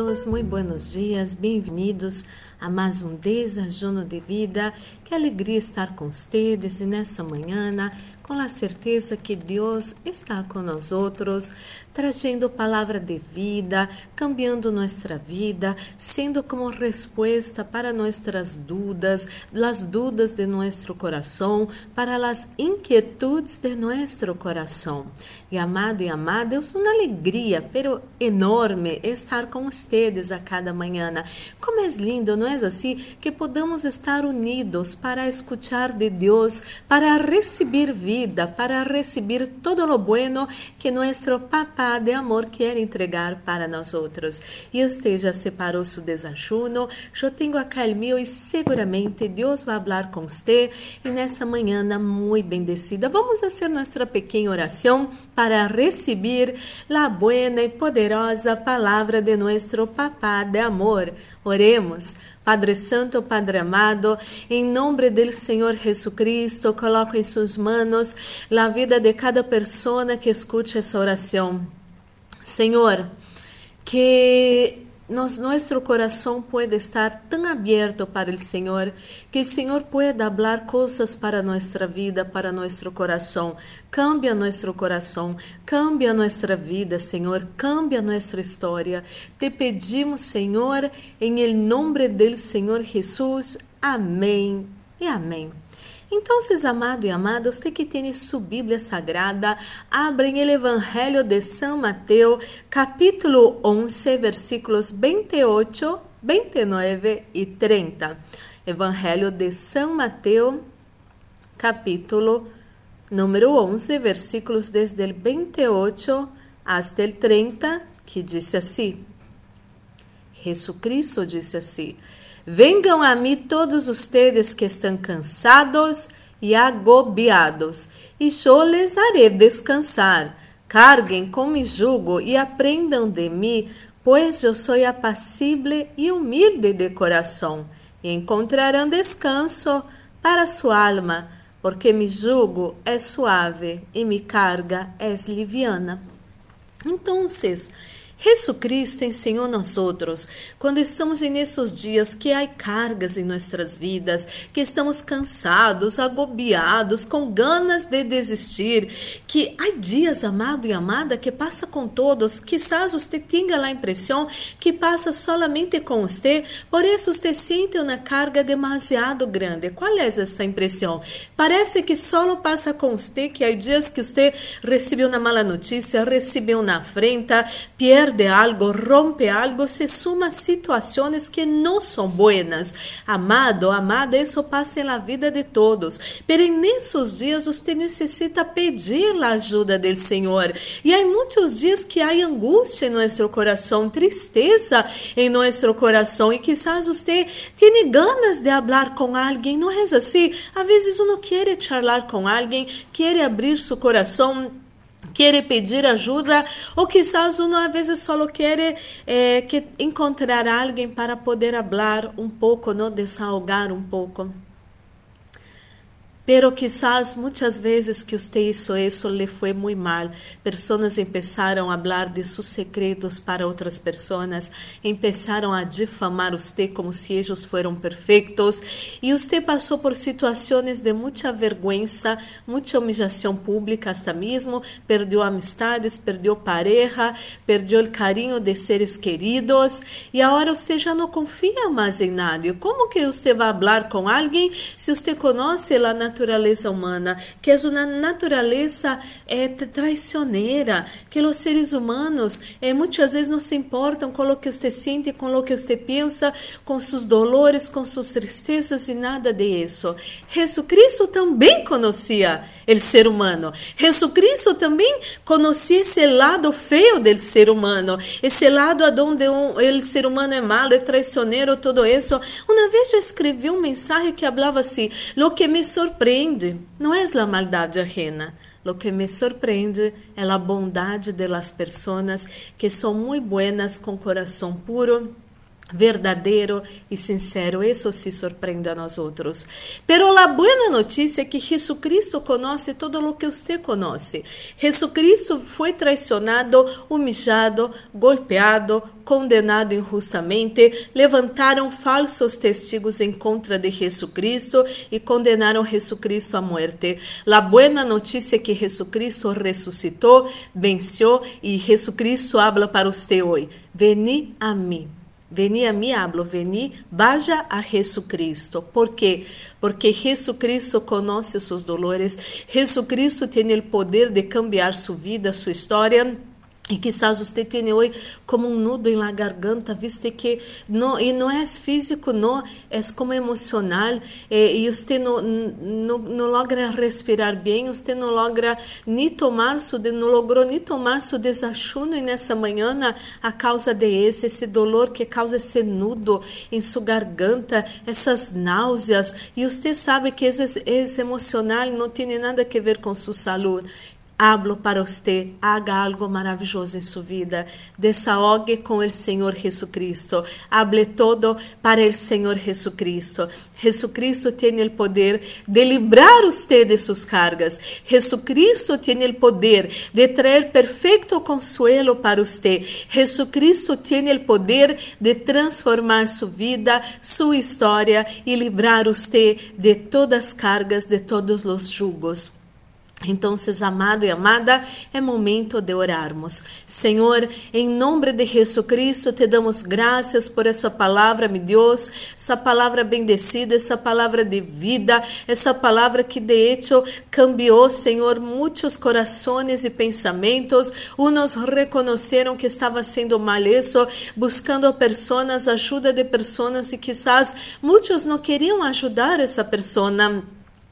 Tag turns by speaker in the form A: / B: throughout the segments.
A: amados, muito buenos dias, bem-vindos a mais um desajuno de vida. Que alegria estar com vocês nessa manhã, com a certeza que Deus está com nós outros, trazendo palavra de vida, cambiando nossa vida, sendo como resposta para nossas dúvidas, as dúvidas de nosso coração, para as inquietudes de nosso coração. E amado e amada, é uma alegria, pero enorme estar com vocês a cada manhã. Como é lindo, não é assim? Que podamos estar unidos para escutar de Deus, para receber vida, para receber todo lo bueno que nosso Papá de amor quer entregar para nós outros. E já separou seu desajuno, eu tenho o meu e seguramente Deus vai falar com você. E nessa manhã muito bendecida, vamos fazer nossa pequena oração para receber a buena e poderosa palavra de nosso Papá de amor. Oremos. Padre Santo, Padre amado, em nome do Senhor Jesus Cristo, coloco em suas mãos a vida de cada pessoa que escute essa oração. Senhor, que nos, coração pode estar tão aberto para o Senhor, que o Senhor pueda falar coisas para nossa vida, para nosso coração. Cambia nosso coração, cambia nossa vida, Senhor, cambia nossa história. Te pedimos, Senhor, em nome do Senhor Jesus. Amém e amém. Então, amado e amada, você que tem sua Bíblia Sagrada, abrem o Evangelho de São Mateus, capítulo 11, versículos 28, 29 e 30. Evangelho de São Mateus, capítulo número 11, versículos desde o 28 até o 30, que diz assim: Jesus Cristo disse assim: Venham a mim todos ustedes que estão cansados e agobiados, e eu les haré descansar. Carguem com mi jugo e aprendam de mim, pois eu sou apacible e humilde de coração, e encontrarão descanso para sua alma, porque mi jugo é suave e mi carga é liviana. Então, Jesucristo ensinou nós outros, quando estamos nesses dias que há cargas em nossas vidas, que estamos cansados, agobiados, com ganas de desistir, que há dias, amado e amada, que passa com todos, quizás você tenha a impressão que passa solamente com você, por isso você sente uma carga demasiado grande. Qual é essa impressão? Parece que só passa com você, que há dias que você recebeu uma mala notícia, recebeu uma afrenta, perde perde algo, rompe algo, se suma situações que não são buenas. Amado, amada, isso passa na vida de todos. Pero nesses dias você necessita pedir a ajuda do Senhor. E há muitos dias que há angústia em nosso coração, tristeza em nosso coração. E quizás você tem ganas de falar com alguém, não é assim? Às vezes uno quer charlar com alguém, quer abrir seu coração quer pedir ajuda ou quizás uno a vezes só quer eh, que encontrar alguém para poder falar um pouco, não desahogar um pouco. Pero quizás muitas vezes que usted hizo eso le fue muy mal. Personas empezaram a hablar de sus secretos para outras pessoas, empezaram a difamar usted como si ellos fueran perfectos e usted passou por situações de muita vergüenza, muita humillação pública hasta mesmo, perdeu amistades, perdeu pareja, perdeu o carinho de seres queridos e agora você já não confia mais em nadie. Como que você vai falar com alguém se você conhece a natureza natureza humana, que é uma natureza é, traicioneira, que os seres humanos é, muitas vezes não se importam com o que você sente, com o que você pensa, com seus dolores, com suas tristezas e nada disso. Jesucristo também conhecia o ser humano. Jesucristo também conhecia esse lado feio do ser humano, esse lado onde um, o ser humano é malo, é traicioneiro, tudo isso. Uma vez eu escrevi um mensagem que falava assim: "Lo que me surpreende surpreende não é a maldade ajena. Lo que me surpreende é a bondade de las que são muito buenas com coração puro verdadeiro e sincero. Isso se surpreende a nós outros. Pero a boa notícia é que Jesucristo conhece todo o que você conhece. Jesucristo foi traicionado, humilhado, golpeado, condenado injustamente, levantaram falsos testigos em contra de Jesucristo e condenaram Jesucristo à morte. A boa notícia é que Jesucristo ressuscitou, venceu e Jesucristo habla para você hoje. Veni a mim. Veni a mim, hablo, veni, vaya a Jesucristo. ¿Por quê? Porque Jesucristo conhece seus dolores. Jesucristo tem o poder de cambiar sua vida, sua história e quizás você tenha hoje como um nudo em la garganta, viste que não e não é físico, não, é como emocional eh, e você não, não, não logra respirar bem, você não logra nem tomar su, não logrou nem tomar seu desachuno nessa manhã a causa de esse, esse dolor que causa esse nudo em sua garganta, essas náuseas. E você sabe que isso é emocional, não tem nada a ver com sua saúde hablo para você, haga algo maravilhoso em sua vida, desahogue o Senhor Jesucristo, hable todo para o Senhor Jesucristo. Jesucristo tem o poder de livrar você de suas cargas. Jesucristo tem o poder de trazer perfeito consuelo para você. Jesucristo tem o poder de transformar sua vida, sua história e livrar você de todas as cargas, de todos os jugos. Então, amado e amada, é momento de orarmos. Senhor, em nome de Jesus Cristo, te damos graças por essa palavra, meu Deus, essa palavra bendecida, essa palavra de vida, essa palavra que de hecho cambiou, Senhor, muitos corações e pensamentos. Uns reconheceram que estava sendo mal isso, buscando pessoas, ajuda de pessoas e quizás muitos não queriam ajudar essa pessoa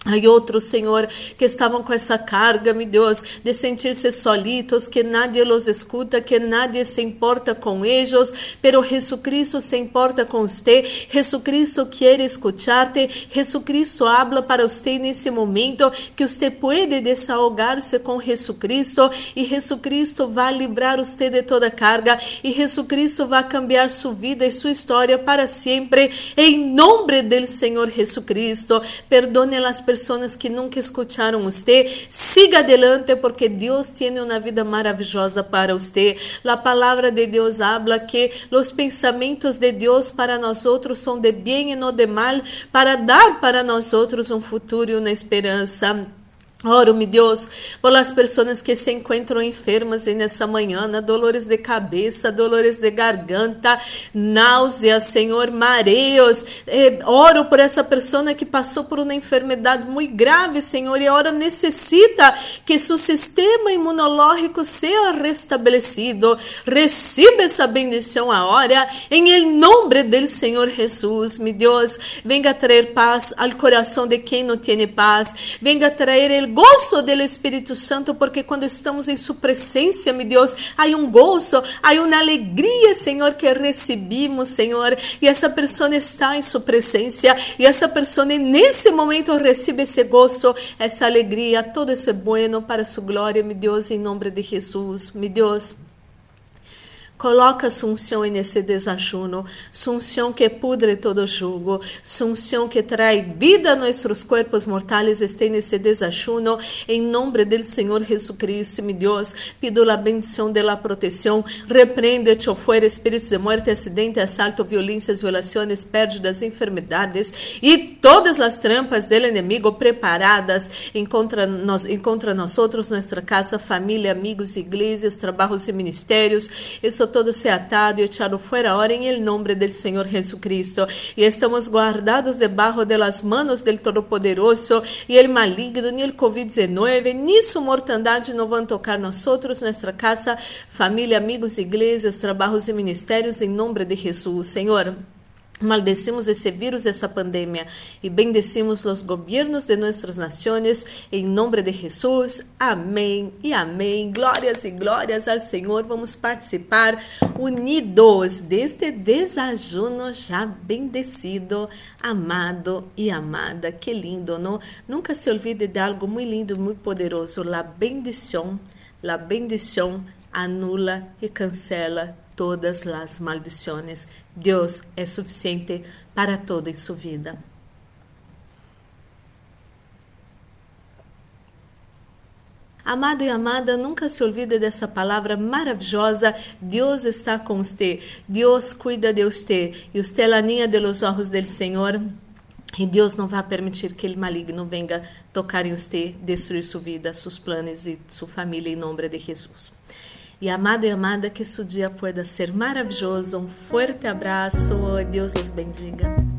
A: Há outros, Senhor, que estavam com essa carga, meu Deus, de sentir-se solitos, que nadie los escuta, que nadie se importa com eles, pero Jesucristo se importa com você, Jesucristo quer escuchar-te, Jesucristo habla para você nesse momento, que você pode desahogar-se com Jesucristo, e Jesucristo vai livrar você de toda carga, e Jesucristo vai cambiar sua vida e sua história para sempre, em nome do Senhor Jesucristo. Perdone as pessoas pessoas que nunca escutaram você, siga adelante porque Deus tem uma vida maravilhosa para você. A palavra de Deus habla que os pensamentos de Deus para nós outros são de bem e não de mal, para dar para nós outros um futuro e uma esperança. Oro, meu Deus, por as pessoas que se encontram enfermas nessa manhã, dolores de cabeça, dolores de garganta, náuseas, Senhor, mareos. Eh, oro por essa pessoa que passou por uma enfermidade muito grave, Senhor, e agora necessita que seu sistema imunológico seja restabelecido. Receba essa bendição agora, em nome do Senhor Jesus, meu Deus. Venga trazer paz ao coração de quem não tem paz. Venga trazer gozo do Espírito Santo, porque quando estamos em Sua presença, meu Deus, há um gozo, há uma alegria, Senhor, que recebemos, Senhor, e essa pessoa está em Sua presença, e essa pessoa nesse momento recebe esse gozo, essa alegria, todo esse bueno para Sua glória, meu Deus, em nome de Jesus, meu Deus. Coloca sunção nesse desajuno, sunção que pudre todo jugo, sunção que traz vida a nossos corpos mortais, este nesse desajuno, em nome do Senhor Jesucristo, meu Deus, pido a bendição de la proteção, repreende-te fora espíritos de morte, acidente, assalto, violências, violações, pérdidas, enfermidades e todas as trampas do inimigo preparadas contra nós, contra nós outros, nossa casa, família, amigos, igrejas, trabalhos e ministérios. Isso todo se atado e echado fuera ahora en el nombre del Señor Jesucristo. Y estamos guardados debajo de las manos del Todopoderoso y el maligno, ni el COVID-19, ni su mortandade no van tocar nuestra casa, familia, amigos, iglesias, trabajos y ministerios en nombre de Jesús. Señor. Maldecimos esse vírus, essa pandemia, e bendecimos os governos de nossas nações, em nome de Jesus. Amém e amém. Glórias e glórias ao Senhor. Vamos participar unidos deste desajuno já bendecido, amado e amada. Que lindo, não? Nunca se olvide de algo muito lindo, muito poderoso. La bendição, la bendição anula e cancela todas as maldições. Deus é suficiente para toda em sua vida. Amado e amada, nunca se olvide dessa palavra maravilhosa. Deus está com você. Deus cuida de você. E você é a ninha de los ojos del Senhor. E Deus não vai permitir que ele maligno venha tocar em você, destruir sua vida, seus planos e sua família em nome de Jesus. E amado e amada, que seu dia pueda ser maravilhoso. Um forte abraço. Deus os bendiga.